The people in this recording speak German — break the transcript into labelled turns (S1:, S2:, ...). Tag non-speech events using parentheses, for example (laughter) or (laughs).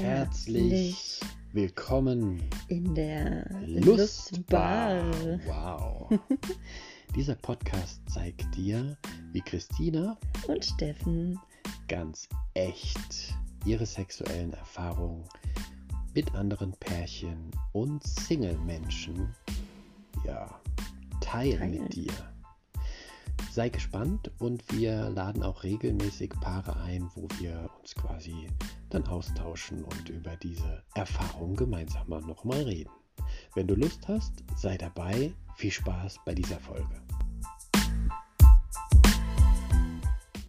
S1: Herzlich willkommen
S2: in der
S1: Lustbar. Wow. (laughs) Dieser Podcast zeigt dir, wie Christina
S2: Und Steffen,
S1: ganz echt ihre sexuellen Erfahrungen mit anderen Pärchen und Single-Menschen ja, teilen,
S2: Teilen.
S1: mit dir. Sei gespannt und wir laden auch regelmäßig Paare ein, wo wir uns quasi dann austauschen und über diese Erfahrung gemeinsam nochmal reden. Wenn du Lust hast, sei dabei. Viel Spaß bei dieser Folge.